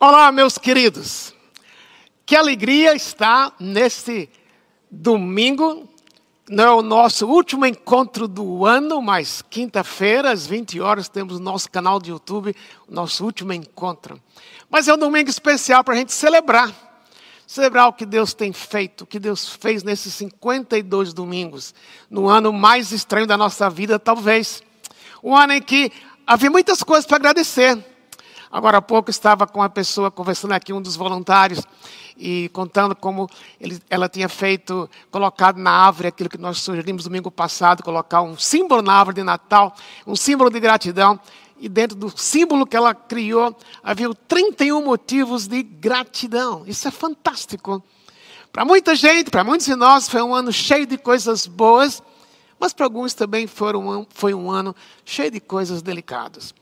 Olá, meus queridos. Que alegria estar neste domingo. Não é o nosso último encontro do ano, mas quinta-feira, às 20 horas, temos nosso canal de YouTube, o nosso último encontro. Mas é um domingo especial para a gente celebrar. Celebrar o que Deus tem feito, o que Deus fez nesses 52 domingos, no ano mais estranho da nossa vida, talvez. Um ano em que havia muitas coisas para agradecer Agora há pouco estava com uma pessoa conversando aqui, um dos voluntários, e contando como ele, ela tinha feito, colocado na árvore aquilo que nós sugerimos domingo passado, colocar um símbolo na árvore de Natal, um símbolo de gratidão. E dentro do símbolo que ela criou, havia 31 motivos de gratidão. Isso é fantástico. Para muita gente, para muitos de nós, foi um ano cheio de coisas boas, mas para alguns também foram, foi um ano cheio de coisas delicadas.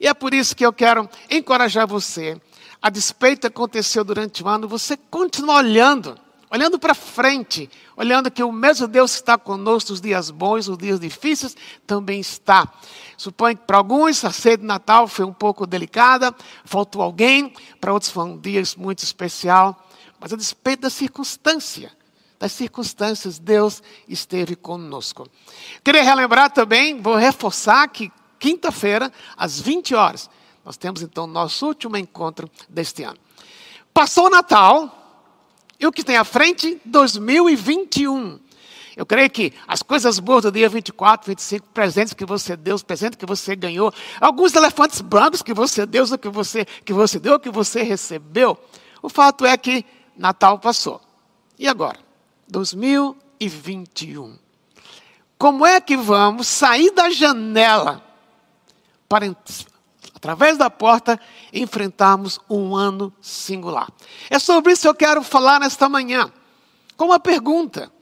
E é por isso que eu quero encorajar você. A despeito que aconteceu durante o ano, você continua olhando, olhando para frente, olhando que o mesmo Deus que está conosco nos dias bons, nos dias difíceis, também está. Suponho que para alguns a ceia de Natal foi um pouco delicada, faltou alguém, para outros foi um dia muito especial, mas a despeito da circunstância, das circunstâncias, Deus esteve conosco. Queria relembrar também, vou reforçar que quinta-feira, às 20 horas. Nós temos então nosso último encontro deste ano. Passou o Natal, e o que tem à frente? 2021. Eu creio que as coisas boas do dia 24, 25, presentes que você deu, presentes que você ganhou, alguns elefantes brancos que você deu, o que você, que você deu, o que você recebeu. O fato é que Natal passou. E agora? 2021. Como é que vamos sair da janela para, através da porta, enfrentarmos um ano singular. É sobre isso que eu quero falar nesta manhã, com uma pergunta: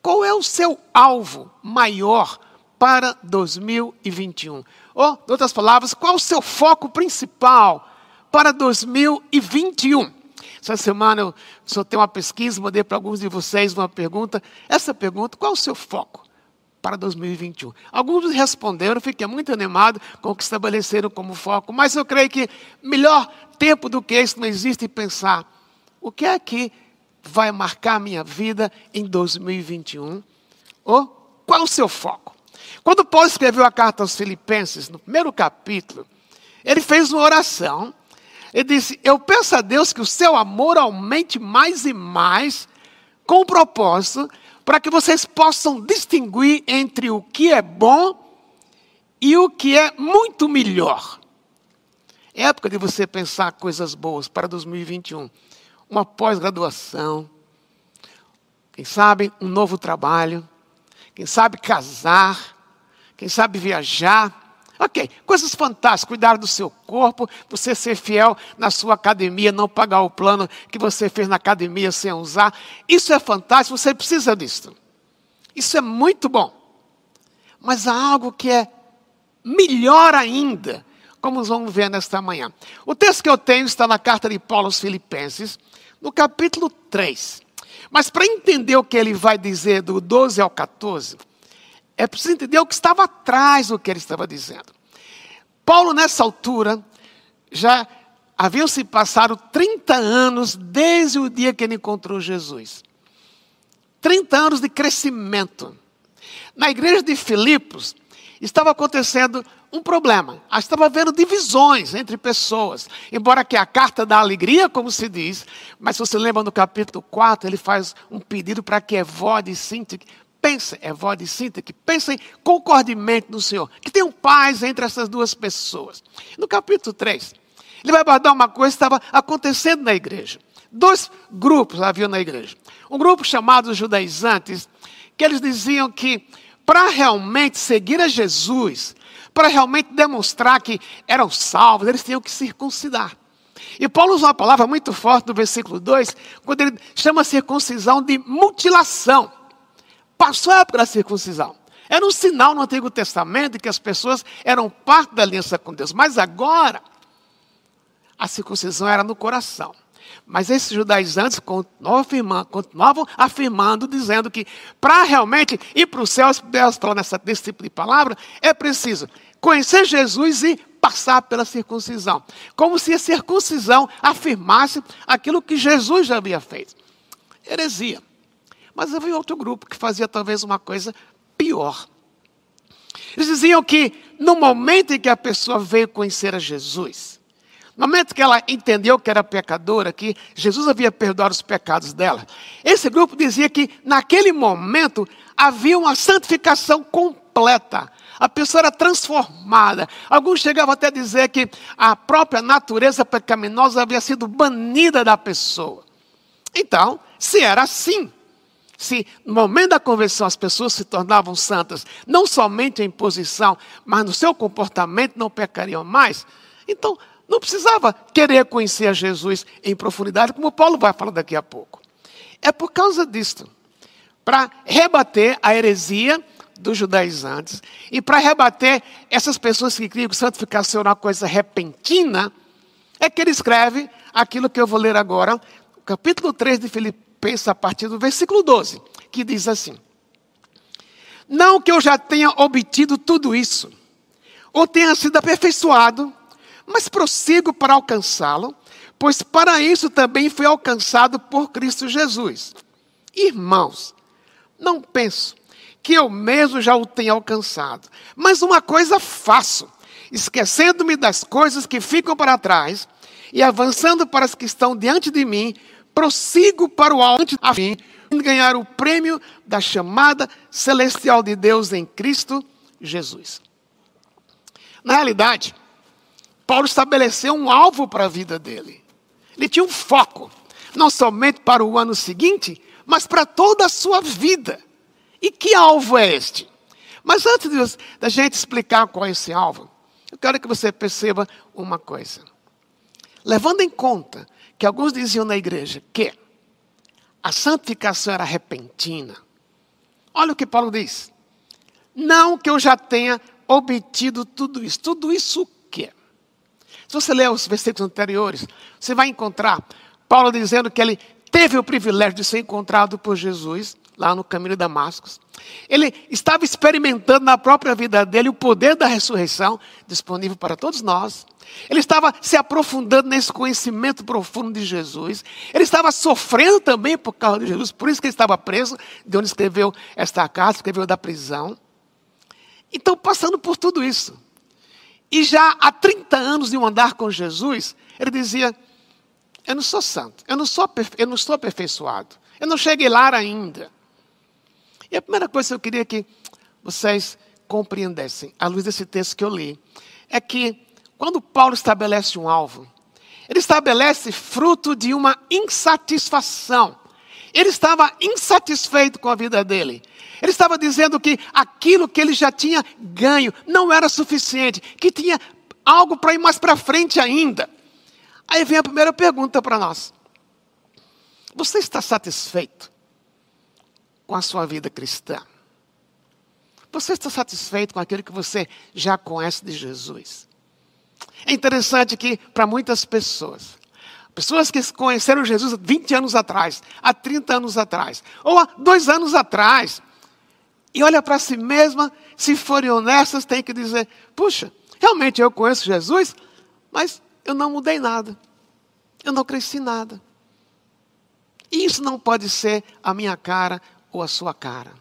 qual é o seu alvo maior para 2021? Ou, em outras palavras, qual o seu foco principal para 2021? Essa semana eu só tenho uma pesquisa, mandei para alguns de vocês uma pergunta. Essa pergunta, qual é o seu foco? para 2021. Alguns responderam, fiquei muito animado com o que estabeleceram como foco, mas eu creio que melhor tempo do que esse não existe pensar o que é que vai marcar a minha vida em 2021? Ou qual o seu foco? Quando Paulo escreveu a carta aos Filipenses, no primeiro capítulo, ele fez uma oração. Ele disse: Eu peço a Deus que o seu amor aumente mais e mais, com o propósito para que vocês possam distinguir entre o que é bom e o que é muito melhor. É época de você pensar coisas boas para 2021. Uma pós-graduação, quem sabe um novo trabalho, quem sabe casar, quem sabe viajar Ok, coisas fantásticas, cuidar do seu corpo, você ser fiel na sua academia, não pagar o plano que você fez na academia sem usar. Isso é fantástico, você precisa disso. Isso é muito bom. Mas há algo que é melhor ainda, como vamos ver nesta manhã. O texto que eu tenho está na carta de Paulo aos Filipenses, no capítulo 3. Mas para entender o que ele vai dizer do 12 ao 14, é preciso entender o que estava atrás do que ele estava dizendo. Paulo, nessa altura, já haviam se passado 30 anos desde o dia que ele encontrou Jesus. 30 anos de crescimento. Na igreja de Filipos, estava acontecendo um problema. Estava havendo divisões entre pessoas. Embora que a carta da alegria, como se diz, mas se você lembra no capítulo 4, ele faz um pedido para que Evode e Sintique pensem, é voz de Sinta, que pensem concordemente no Senhor, que tenham paz entre essas duas pessoas. No capítulo 3, ele vai abordar uma coisa que estava acontecendo na igreja. Dois grupos haviam na igreja. Um grupo chamado judaizantes, que eles diziam que para realmente seguir a Jesus, para realmente demonstrar que eram salvos, eles tinham que circuncidar. E Paulo usa uma palavra muito forte no versículo 2, quando ele chama a circuncisão de mutilação. Passou a época da circuncisão. Era um sinal no Antigo Testamento de que as pessoas eram parte da aliança com Deus. Mas agora, a circuncisão era no coração. Mas esses judaizantes continuavam afirmando, continuavam afirmando dizendo que para realmente ir para o céu, Deus falando nessa, desse tipo de palavra, é preciso conhecer Jesus e passar pela circuncisão. Como se a circuncisão afirmasse aquilo que Jesus já havia feito. Heresia. Mas havia outro grupo que fazia talvez uma coisa pior. Eles diziam que no momento em que a pessoa veio conhecer a Jesus, no momento que ela entendeu que era pecadora, que Jesus havia perdoado os pecados dela, esse grupo dizia que naquele momento havia uma santificação completa. A pessoa era transformada. Alguns chegavam até a dizer que a própria natureza pecaminosa havia sido banida da pessoa. Então, se era assim, se no momento da conversão as pessoas se tornavam santas, não somente em posição, mas no seu comportamento não pecariam mais, então não precisava querer conhecer a Jesus em profundidade, como Paulo vai falar daqui a pouco. É por causa disto, para rebater a heresia dos judaizantes e para rebater essas pessoas que criam que santificação era uma coisa repentina, é que ele escreve aquilo que eu vou ler agora, capítulo 3 de Filipenses pensa a partir do versículo 12, que diz assim: Não que eu já tenha obtido tudo isso, ou tenha sido aperfeiçoado, mas prossigo para alcançá-lo, pois para isso também fui alcançado por Cristo Jesus. Irmãos, não penso que eu mesmo já o tenha alcançado, mas uma coisa faço, esquecendo-me das coisas que ficam para trás e avançando para as que estão diante de mim, prossigo para o alto a fim de ganhar o prêmio da chamada celestial de Deus em Cristo Jesus. Na realidade, Paulo estabeleceu um alvo para a vida dele. Ele tinha um foco, não somente para o ano seguinte, mas para toda a sua vida. E que alvo é este? Mas antes da gente explicar qual é esse alvo, eu quero que você perceba uma coisa. Levando em conta que alguns diziam na igreja que a santificação era repentina. Olha o que Paulo diz. Não que eu já tenha obtido tudo isso. Tudo isso o quê? Se você ler os versículos anteriores, você vai encontrar Paulo dizendo que ele teve o privilégio de ser encontrado por Jesus lá no caminho de Damascus. Ele estava experimentando na própria vida dele o poder da ressurreição disponível para todos nós. Ele estava se aprofundando nesse conhecimento profundo de Jesus. Ele estava sofrendo também por causa de Jesus, por isso que ele estava preso, de onde escreveu esta carta, escreveu da prisão. Então, passando por tudo isso. E já há 30 anos de um andar com Jesus, ele dizia: Eu não sou santo, eu não, sou, eu não estou aperfeiçoado, eu não cheguei lá ainda. E a primeira coisa que eu queria que vocês compreendessem, à luz desse texto que eu li, é que quando Paulo estabelece um alvo, ele estabelece fruto de uma insatisfação. Ele estava insatisfeito com a vida dele. Ele estava dizendo que aquilo que ele já tinha ganho não era suficiente, que tinha algo para ir mais para frente ainda. Aí vem a primeira pergunta para nós: Você está satisfeito com a sua vida cristã? Você está satisfeito com aquilo que você já conhece de Jesus? É interessante que, para muitas pessoas, pessoas que conheceram Jesus 20 anos atrás, há 30 anos atrás, ou há dois anos atrás, e olha para si mesma, se forem honestas, tem que dizer: puxa, realmente eu conheço Jesus, mas eu não mudei nada, eu não cresci nada. Isso não pode ser a minha cara ou a sua cara.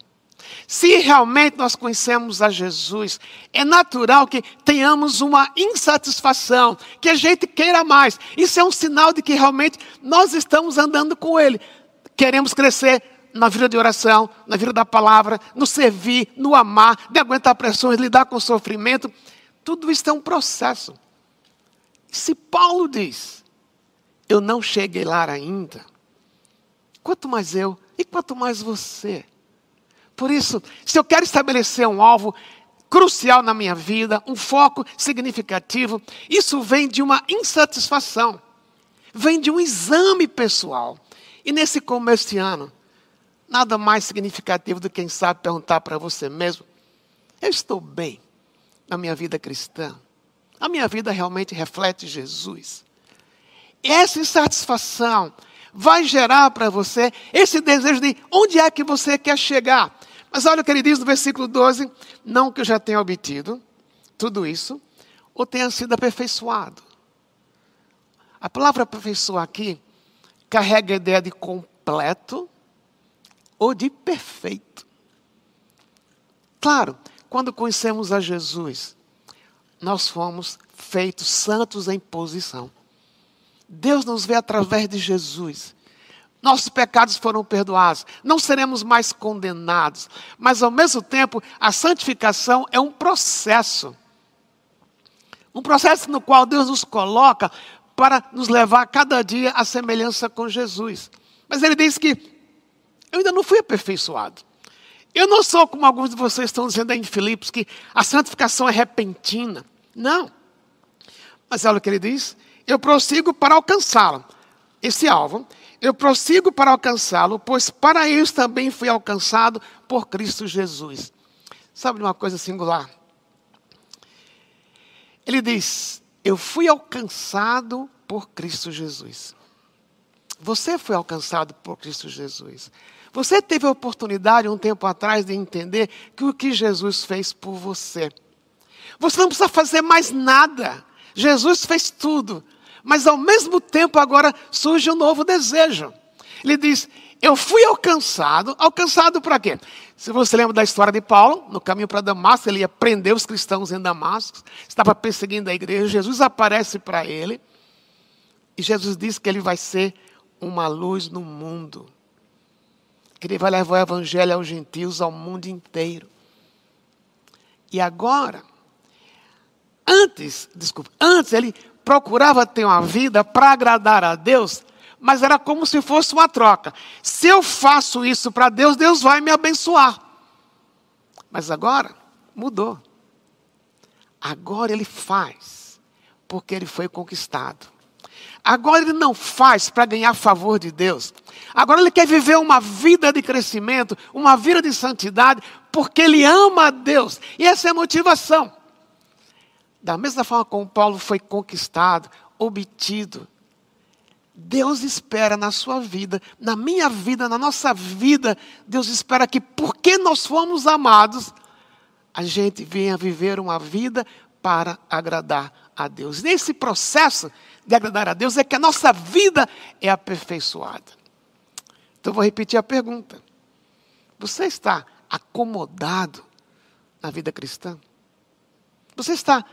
Se realmente nós conhecemos a Jesus, é natural que tenhamos uma insatisfação, que a gente queira mais. Isso é um sinal de que realmente nós estamos andando com Ele. Queremos crescer na vida de oração, na vida da palavra, no servir, no amar, de aguentar pressões, lidar com sofrimento. Tudo isso é um processo. Se Paulo diz, eu não cheguei lá ainda, quanto mais eu e quanto mais você. Por isso, se eu quero estabelecer um alvo crucial na minha vida, um foco significativo, isso vem de uma insatisfação, vem de um exame pessoal. E nesse começo de ano, nada mais significativo do que, quem sabe, perguntar para você mesmo: eu estou bem na minha vida cristã? A minha vida realmente reflete Jesus? Essa insatisfação vai gerar para você esse desejo de onde é que você quer chegar. Mas olha o que ele diz no versículo 12: Não que eu já tenha obtido tudo isso, ou tenha sido aperfeiçoado. A palavra aperfeiçoar aqui carrega a ideia de completo ou de perfeito. Claro, quando conhecemos a Jesus, nós fomos feitos santos em posição. Deus nos vê através de Jesus. Nossos pecados foram perdoados, não seremos mais condenados, mas ao mesmo tempo, a santificação é um processo. Um processo no qual Deus nos coloca para nos levar cada dia à semelhança com Jesus. Mas ele diz que eu ainda não fui aperfeiçoado. Eu não sou como alguns de vocês estão dizendo aí em Filipos, que a santificação é repentina. Não. Mas olha o que ele diz: eu prossigo para alcançá-lo. Esse alvo, eu prossigo para alcançá-lo, pois para isso também fui alcançado por Cristo Jesus. Sabe uma coisa singular? Ele diz: Eu fui alcançado por Cristo Jesus. Você foi alcançado por Cristo Jesus. Você teve a oportunidade um tempo atrás de entender que o que Jesus fez por você. Você não precisa fazer mais nada. Jesus fez tudo. Mas ao mesmo tempo agora surge um novo desejo. Ele diz: Eu fui alcançado. Alcançado para quê? Se você lembra da história de Paulo, no caminho para Damasco, ele ia prender os cristãos em Damasco, estava perseguindo a igreja. Jesus aparece para ele. E Jesus diz que ele vai ser uma luz no mundo. Que ele vai levar o evangelho aos gentios, ao mundo inteiro. E agora, antes, desculpa, antes ele procurava ter uma vida para agradar a Deus, mas era como se fosse uma troca. Se eu faço isso para Deus, Deus vai me abençoar. Mas agora mudou. Agora ele faz, porque ele foi conquistado. Agora ele não faz para ganhar favor de Deus. Agora ele quer viver uma vida de crescimento, uma vida de santidade, porque ele ama a Deus. E essa é a motivação. Da mesma forma como Paulo foi conquistado, obtido, Deus espera na sua vida, na minha vida, na nossa vida, Deus espera que, porque nós fomos amados, a gente venha viver uma vida para agradar a Deus. Nesse processo de agradar a Deus é que a nossa vida é aperfeiçoada. Então vou repetir a pergunta: Você está acomodado na vida cristã? Você está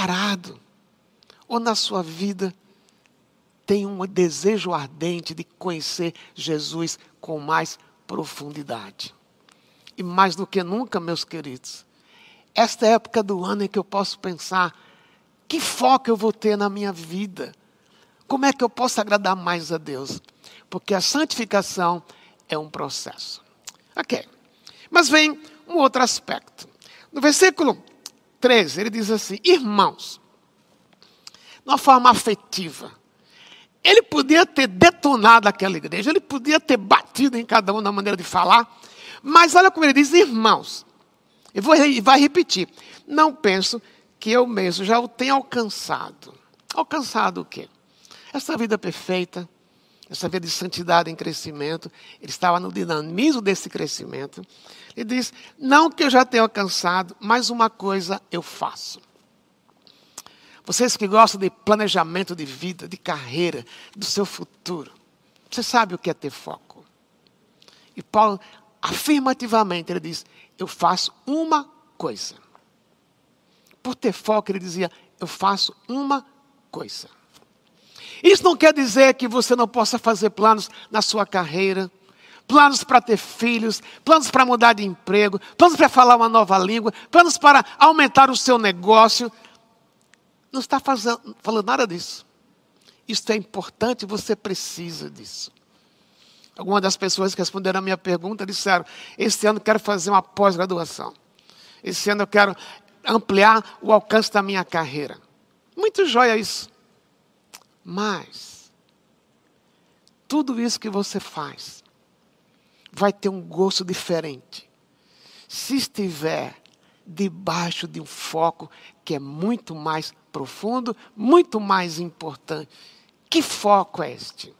parado? Ou na sua vida tem um desejo ardente de conhecer Jesus com mais profundidade? E mais do que nunca, meus queridos, esta época do ano em que eu posso pensar que foco eu vou ter na minha vida? Como é que eu posso agradar mais a Deus? Porque a santificação é um processo. Ok. Mas vem um outro aspecto. No versículo 13, ele diz assim: Irmãos, de uma forma afetiva, ele podia ter detonado aquela igreja, ele podia ter batido em cada um na maneira de falar, mas olha como ele diz: Irmãos, e vai repetir, não penso que eu mesmo já o tenho alcançado. Alcançado o quê? Essa vida perfeita, essa vida de santidade em crescimento, ele estava no dinamismo desse crescimento. Ele diz: Não que eu já tenha alcançado, mas uma coisa eu faço. Vocês que gostam de planejamento de vida, de carreira, do seu futuro, você sabe o que é ter foco. E Paulo, afirmativamente, ele diz: Eu faço uma coisa por ter foco, ele dizia: Eu faço uma coisa. Isso não quer dizer que você não possa fazer planos na sua carreira, planos para ter filhos, planos para mudar de emprego, planos para falar uma nova língua, planos para aumentar o seu negócio. Não está fazendo, falando nada disso. Isso é importante, você precisa disso. Algumas das pessoas que responderam a minha pergunta disseram: Este ano eu quero fazer uma pós-graduação. Esse ano eu quero ampliar o alcance da minha carreira. Muito jóia isso. Mas, tudo isso que você faz vai ter um gosto diferente. Se estiver debaixo de um foco que é muito mais profundo, muito mais importante. Que foco é este?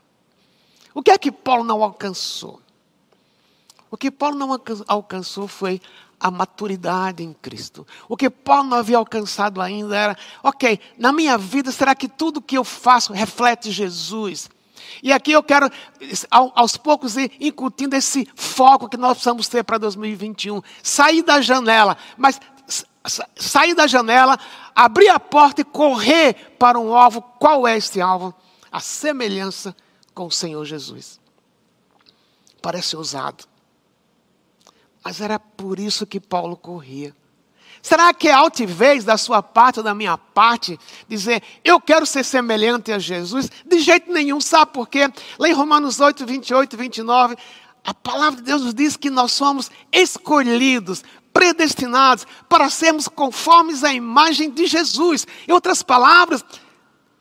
O que é que Paulo não alcançou? O que Paulo não alcançou foi a maturidade em Cristo. O que Paulo não havia alcançado ainda era, ok, na minha vida, será que tudo que eu faço reflete Jesus? E aqui eu quero, aos poucos, ir incutindo esse foco que nós precisamos ter para 2021. Sair da janela, mas sair da janela, abrir a porta e correr para um alvo. Qual é este alvo? A semelhança com o Senhor Jesus. Parece ousado. Mas era por isso que Paulo corria. Será que é altivez da sua parte ou da minha parte dizer, eu quero ser semelhante a Jesus? De jeito nenhum, sabe por quê? Lá em Romanos 8, 28 e 29, a palavra de Deus nos diz que nós somos escolhidos, predestinados para sermos conformes à imagem de Jesus. Em outras palavras,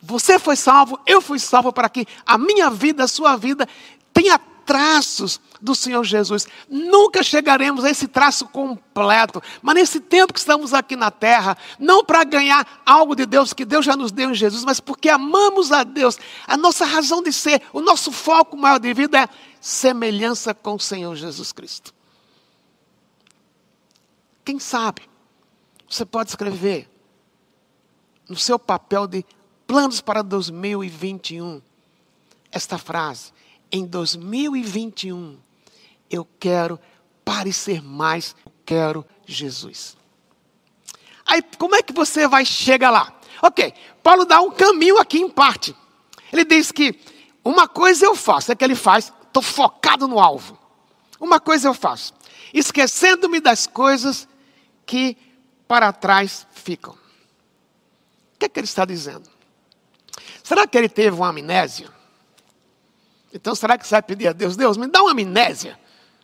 você foi salvo, eu fui salvo para que a minha vida, a sua vida tenha traços do Senhor Jesus. Nunca chegaremos a esse traço completo, mas nesse tempo que estamos aqui na terra, não para ganhar algo de Deus que Deus já nos deu em Jesus, mas porque amamos a Deus. A nossa razão de ser, o nosso foco maior de vida é semelhança com o Senhor Jesus Cristo. Quem sabe, você pode escrever no seu papel de planos para 2021 esta frase em 2021, eu quero parecer mais, quero Jesus. Aí, como é que você vai chegar lá? Ok, Paulo dá um caminho aqui em parte. Ele diz que uma coisa eu faço, é que ele faz, estou focado no alvo. Uma coisa eu faço, esquecendo-me das coisas que para trás ficam. O que é que ele está dizendo? Será que ele teve uma amnésia? Então será que você vai pedir a Deus, Deus, me dá uma amnésia?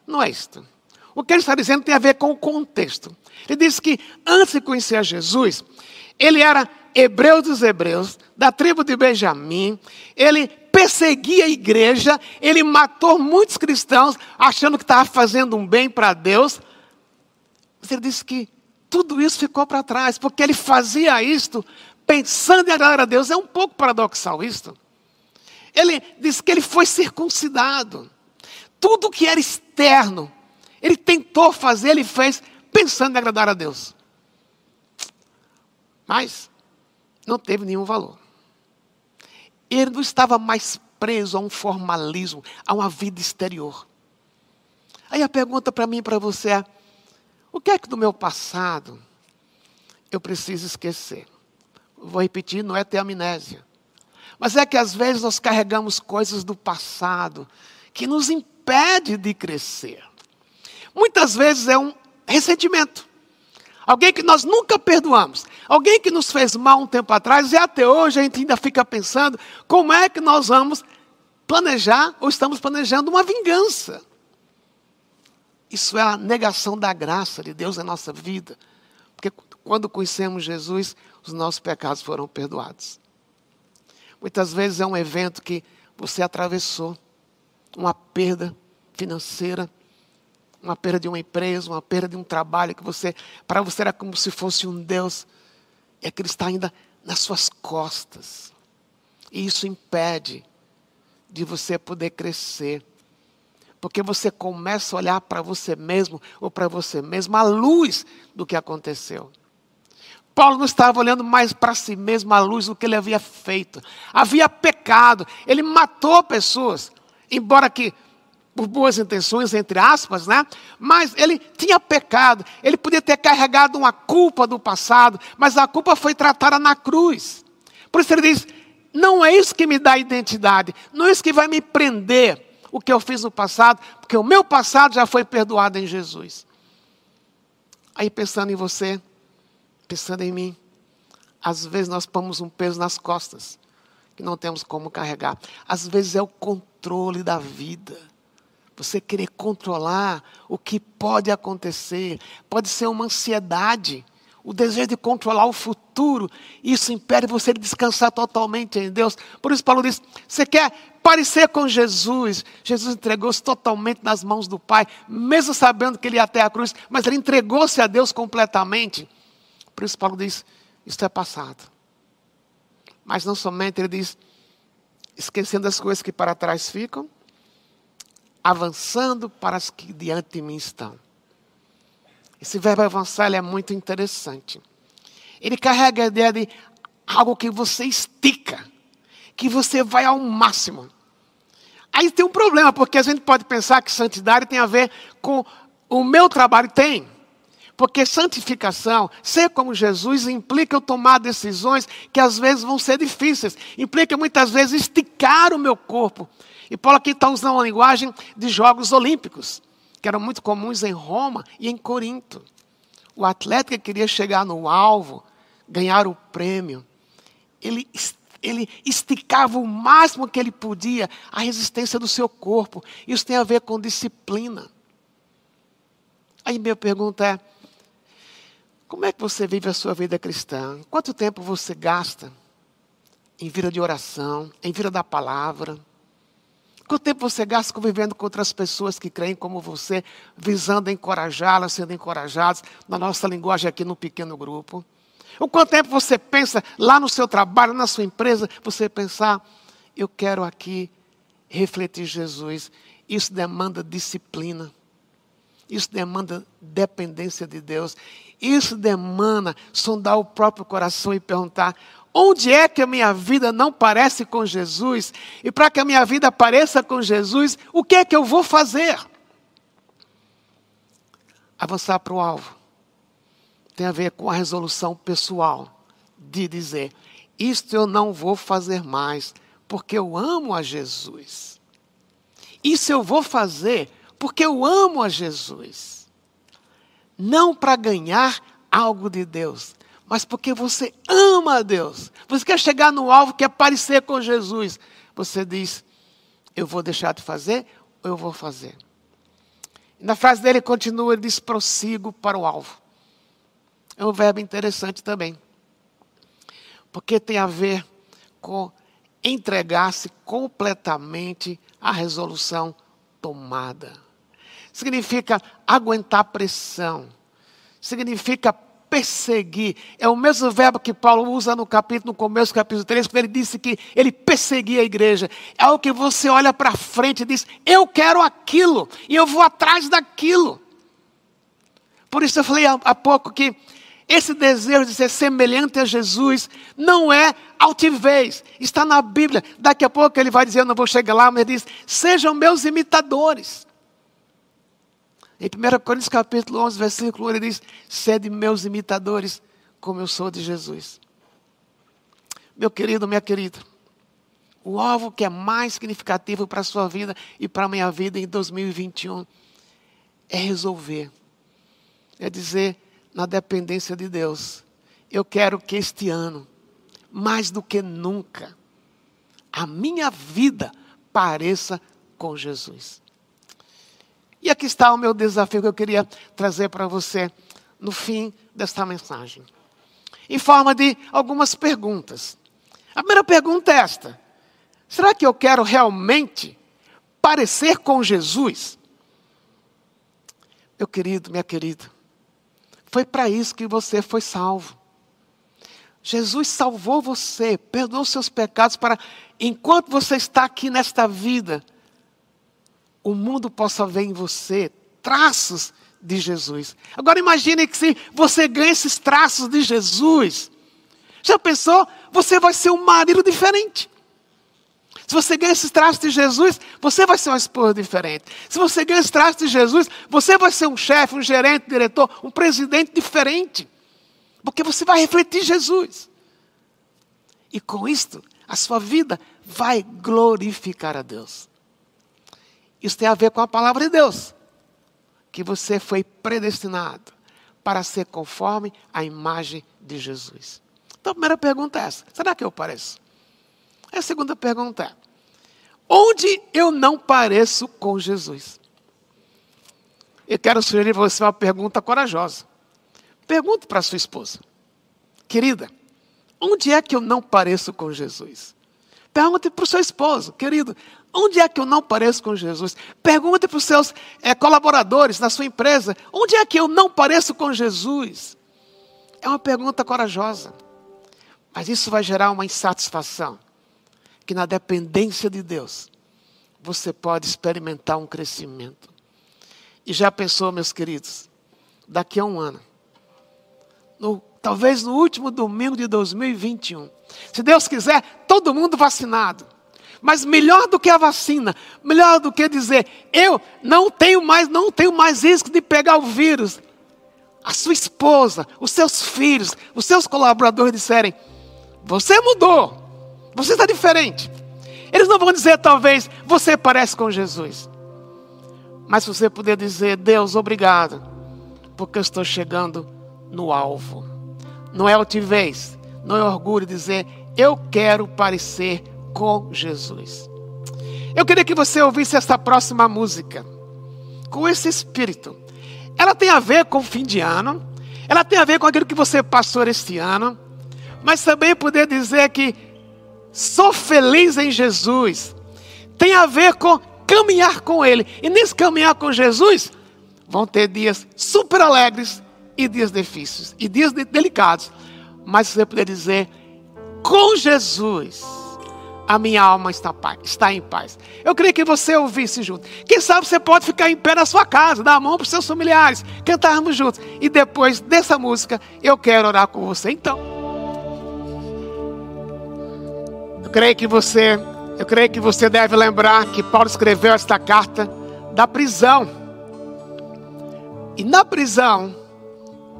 Não é isto. O que ele está dizendo tem a ver com o contexto. Ele diz que antes de conhecer Jesus, ele era hebreu dos hebreus, da tribo de Benjamim, ele perseguia a igreja, ele matou muitos cristãos, achando que estava fazendo um bem para Deus. Mas ele disse que tudo isso ficou para trás, porque ele fazia isto pensando em agradar a Deus. É um pouco paradoxal isto. Ele diz que ele foi circuncidado. Tudo que era externo, ele tentou fazer, ele fez pensando em agradar a Deus. Mas não teve nenhum valor. Ele não estava mais preso a um formalismo, a uma vida exterior. Aí a pergunta para mim e para você é: o que é que do meu passado eu preciso esquecer? Vou repetir, não é ter amnésia. Mas é que às vezes nós carregamos coisas do passado que nos impede de crescer. Muitas vezes é um ressentimento. Alguém que nós nunca perdoamos. Alguém que nos fez mal um tempo atrás e até hoje a gente ainda fica pensando como é que nós vamos planejar ou estamos planejando uma vingança. Isso é a negação da graça de Deus na nossa vida. Porque quando conhecemos Jesus, os nossos pecados foram perdoados. Muitas vezes é um evento que você atravessou, uma perda financeira, uma perda de uma empresa, uma perda de um trabalho que você, para você era como se fosse um Deus, e aquilo está ainda nas suas costas. E isso impede de você poder crescer. Porque você começa a olhar para você mesmo ou para você mesmo à luz do que aconteceu. Paulo não estava olhando mais para si mesmo à luz do que ele havia feito. Havia pecado, ele matou pessoas, embora que por boas intenções, entre aspas, né? Mas ele tinha pecado, ele podia ter carregado uma culpa do passado, mas a culpa foi tratada na cruz. Por isso ele diz: não é isso que me dá identidade, não é isso que vai me prender o que eu fiz no passado, porque o meu passado já foi perdoado em Jesus. Aí pensando em você, pensando em mim. Às vezes nós pomos um peso nas costas que não temos como carregar. Às vezes é o controle da vida. Você querer controlar o que pode acontecer. Pode ser uma ansiedade, o desejo de controlar o futuro. Isso impede você de descansar totalmente em Deus. Por isso, Paulo diz: você quer parecer com Jesus. Jesus entregou-se totalmente nas mãos do Pai, mesmo sabendo que ele ia até a cruz, mas ele entregou-se a Deus completamente. Por isso Paulo diz, isto é passado. Mas não somente, ele diz, esquecendo as coisas que para trás ficam, avançando para as que diante de mim estão. Esse verbo avançar é muito interessante. Ele carrega a ideia de algo que você estica, que você vai ao máximo. Aí tem um problema, porque a gente pode pensar que santidade tem a ver com o meu trabalho. Tem. Porque santificação, ser como Jesus, implica eu tomar decisões que às vezes vão ser difíceis. Implica muitas vezes esticar o meu corpo. E Paulo aqui está usando uma linguagem de Jogos Olímpicos, que eram muito comuns em Roma e em Corinto. O atleta que queria chegar no alvo, ganhar o prêmio, ele, ele esticava o máximo que ele podia a resistência do seu corpo. Isso tem a ver com disciplina. Aí minha pergunta é: como é que você vive a sua vida cristã? Quanto tempo você gasta em vida de oração, em vida da palavra? Quanto tempo você gasta convivendo com outras pessoas que creem como você, visando encorajá-las, sendo encorajados, na nossa linguagem aqui no pequeno grupo? O quanto tempo você pensa lá no seu trabalho, na sua empresa, você pensar, eu quero aqui refletir Jesus. Isso demanda disciplina. Isso demanda dependência de Deus. Isso demanda sondar o próprio coração e perguntar: onde é que a minha vida não parece com Jesus? E para que a minha vida pareça com Jesus, o que é que eu vou fazer? Avançar para o alvo tem a ver com a resolução pessoal de dizer: Isto eu não vou fazer mais, porque eu amo a Jesus. Isso eu vou fazer porque eu amo a Jesus. Não para ganhar algo de Deus, mas porque você ama a Deus. Você quer chegar no alvo, quer parecer com Jesus. Você diz: Eu vou deixar de fazer ou eu vou fazer. E na frase dele continua, ele diz: prossigo para o alvo. É um verbo interessante também. Porque tem a ver com entregar-se completamente à resolução tomada. Significa aguentar pressão. Significa perseguir. É o mesmo verbo que Paulo usa no capítulo, no começo do capítulo 3, quando ele disse que ele perseguia a igreja. É o que você olha para frente e diz: Eu quero aquilo, e eu vou atrás daquilo. Por isso eu falei há pouco que esse desejo de ser semelhante a Jesus não é altivez, está na Bíblia. Daqui a pouco ele vai dizer, eu não vou chegar lá, mas ele diz: sejam meus imitadores. Em 1 Coríntios capítulo 11, versículo 1, ele diz: sede meus imitadores, como eu sou de Jesus. Meu querido, minha querida, o alvo que é mais significativo para a sua vida e para a minha vida em 2021 é resolver, é dizer, na dependência de Deus. Eu quero que este ano, mais do que nunca, a minha vida pareça com Jesus. E aqui está o meu desafio que eu queria trazer para você no fim desta mensagem. Em forma de algumas perguntas. A primeira pergunta é esta: será que eu quero realmente parecer com Jesus? Meu querido, minha querida, foi para isso que você foi salvo. Jesus salvou você, perdoou seus pecados para, enquanto você está aqui nesta vida, o mundo possa ver em você traços de Jesus. Agora imagine que se você ganha esses traços de Jesus, já pensou? Você vai ser um marido diferente. Se você ganha esses traços de Jesus, você vai ser uma esposa diferente. Se você ganha esses traços de Jesus, você vai ser um chefe, um gerente, um diretor, um presidente diferente. Porque você vai refletir Jesus. E com isto, a sua vida vai glorificar a Deus. Isso tem a ver com a palavra de Deus. Que você foi predestinado para ser conforme a imagem de Jesus. Então a primeira pergunta é essa: será que eu pareço? A segunda pergunta é: onde eu não pareço com Jesus? Eu quero sugerir para você uma pergunta corajosa. Pergunte para sua esposa, querida, onde é que eu não pareço com Jesus? Pergunte para o seu esposo, querido, onde é que eu não pareço com Jesus? Pergunte para os seus é, colaboradores na sua empresa, onde é que eu não pareço com Jesus? É uma pergunta corajosa, mas isso vai gerar uma insatisfação que na dependência de Deus você pode experimentar um crescimento. E já pensou, meus queridos, daqui a um ano. No, talvez no último domingo de 2021. Se Deus quiser, todo mundo vacinado. Mas melhor do que a vacina, melhor do que dizer, eu não tenho mais, não tenho mais risco de pegar o vírus. A sua esposa, os seus filhos, os seus colaboradores disserem: Você mudou, você está diferente. Eles não vão dizer, talvez, você parece com Jesus. Mas você puder dizer, Deus, obrigado, porque eu estou chegando no alvo. Não é altivez, não é orgulho dizer, eu quero parecer com Jesus. Eu queria que você ouvisse esta próxima música, com esse espírito. Ela tem a ver com o fim de ano, ela tem a ver com aquilo que você passou este ano, mas também poder dizer que sou feliz em Jesus, tem a ver com caminhar com Ele. E nesse caminhar com Jesus, vão ter dias super alegres e dias difíceis, e dias delicados. Mas você poder dizer, com Jesus, a minha alma está, está em paz. Eu queria que você ouvisse junto. Quem sabe você pode ficar em pé na sua casa, dar a mão para os seus familiares, cantarmos juntos. E depois dessa música, eu quero orar com você. Então, eu creio que você eu creio que você deve lembrar que Paulo escreveu esta carta da prisão. E na prisão,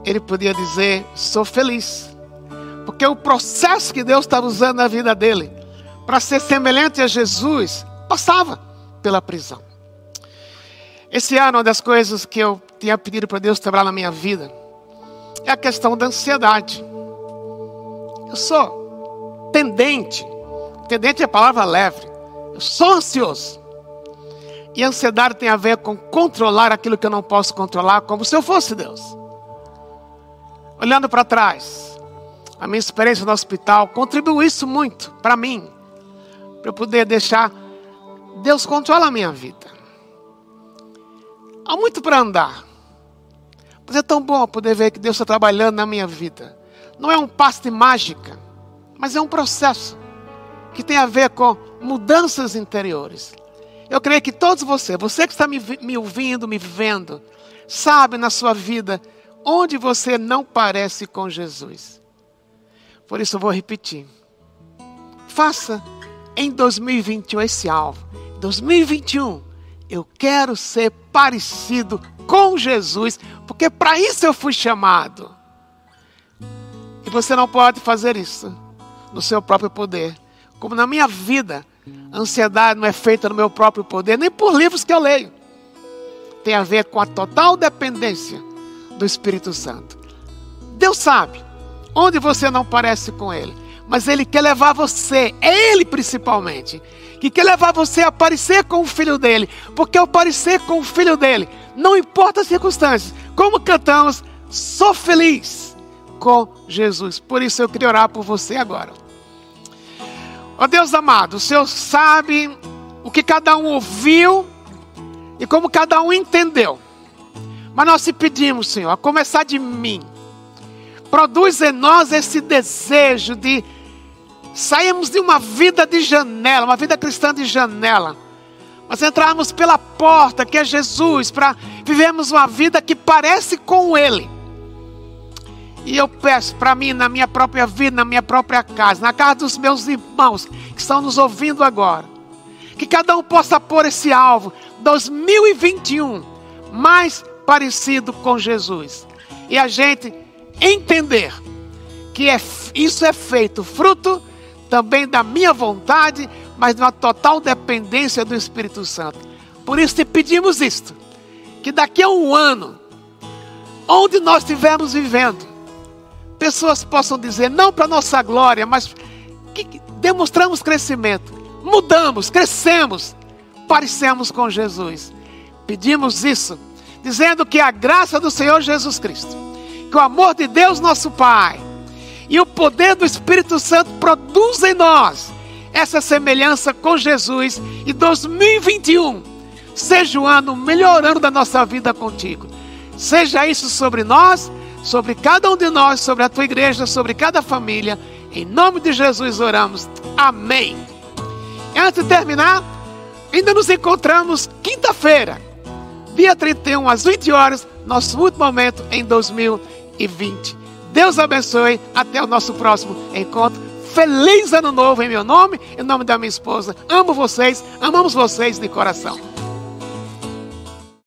ele podia dizer: Sou feliz. Porque o processo que Deus estava usando na vida dele para ser semelhante a Jesus passava pela prisão. Esse ano, uma das coisas que eu tinha pedido para Deus trabalhar na minha vida é a questão da ansiedade. Eu sou tendente Tendente é a palavra leve. Eu sou ansioso. E ansiedade tem a ver com controlar aquilo que eu não posso controlar, como se eu fosse Deus. Olhando para trás, a minha experiência no hospital contribuiu isso muito para mim, para eu poder deixar Deus controlar a minha vida. Há muito para andar, mas é tão bom poder ver que Deus está trabalhando na minha vida. Não é um passe de mágica, mas é um processo que tem a ver com mudanças interiores. Eu creio que todos vocês, você que está me, me ouvindo, me vendo, sabe na sua vida onde você não parece com Jesus. Por isso eu vou repetir. Faça em 2021 esse alvo. 2021, eu quero ser parecido com Jesus, porque para isso eu fui chamado. E você não pode fazer isso no seu próprio poder como na minha vida, a ansiedade não é feita no meu próprio poder, nem por livros que eu leio. Tem a ver com a total dependência do Espírito Santo. Deus sabe onde você não parece com Ele, mas Ele quer levar você, é Ele principalmente, que quer levar você a parecer com o filho dele, porque ao parecer com o filho dele, não importa as circunstâncias, como cantamos, sou feliz com Jesus. Por isso eu queria orar por você agora. Ó oh, Deus amado, o Senhor sabe o que cada um ouviu e como cada um entendeu. Mas nós te pedimos, Senhor, a começar de mim, produz em nós esse desejo de sairmos de uma vida de janela, uma vida cristã de janela, mas entrarmos pela porta que é Jesus, para vivermos uma vida que parece com Ele. E eu peço para mim, na minha própria vida, na minha própria casa, na casa dos meus irmãos que estão nos ouvindo agora, que cada um possa pôr esse alvo. 2021 mais parecido com Jesus. E a gente entender que é, isso é feito fruto também da minha vontade, mas de uma total dependência do Espírito Santo. Por isso te pedimos isto: que daqui a um ano, onde nós estivermos vivendo, pessoas possam dizer, não para nossa glória, mas que demonstramos crescimento, mudamos, crescemos, parecemos com Jesus. Pedimos isso, dizendo que a graça do Senhor Jesus Cristo, que o amor de Deus, nosso Pai, e o poder do Espírito Santo produzem em nós essa semelhança com Jesus e 2021 seja o ano melhorando da nossa vida contigo. Seja isso sobre nós sobre cada um de nós, sobre a tua igreja, sobre cada família. Em nome de Jesus oramos. Amém. Antes de terminar, ainda nos encontramos quinta-feira, dia 31, às 20 horas, nosso último momento em 2020. Deus abençoe. Até o nosso próximo encontro. Feliz ano novo em meu nome, em nome da minha esposa. Amo vocês, amamos vocês de coração.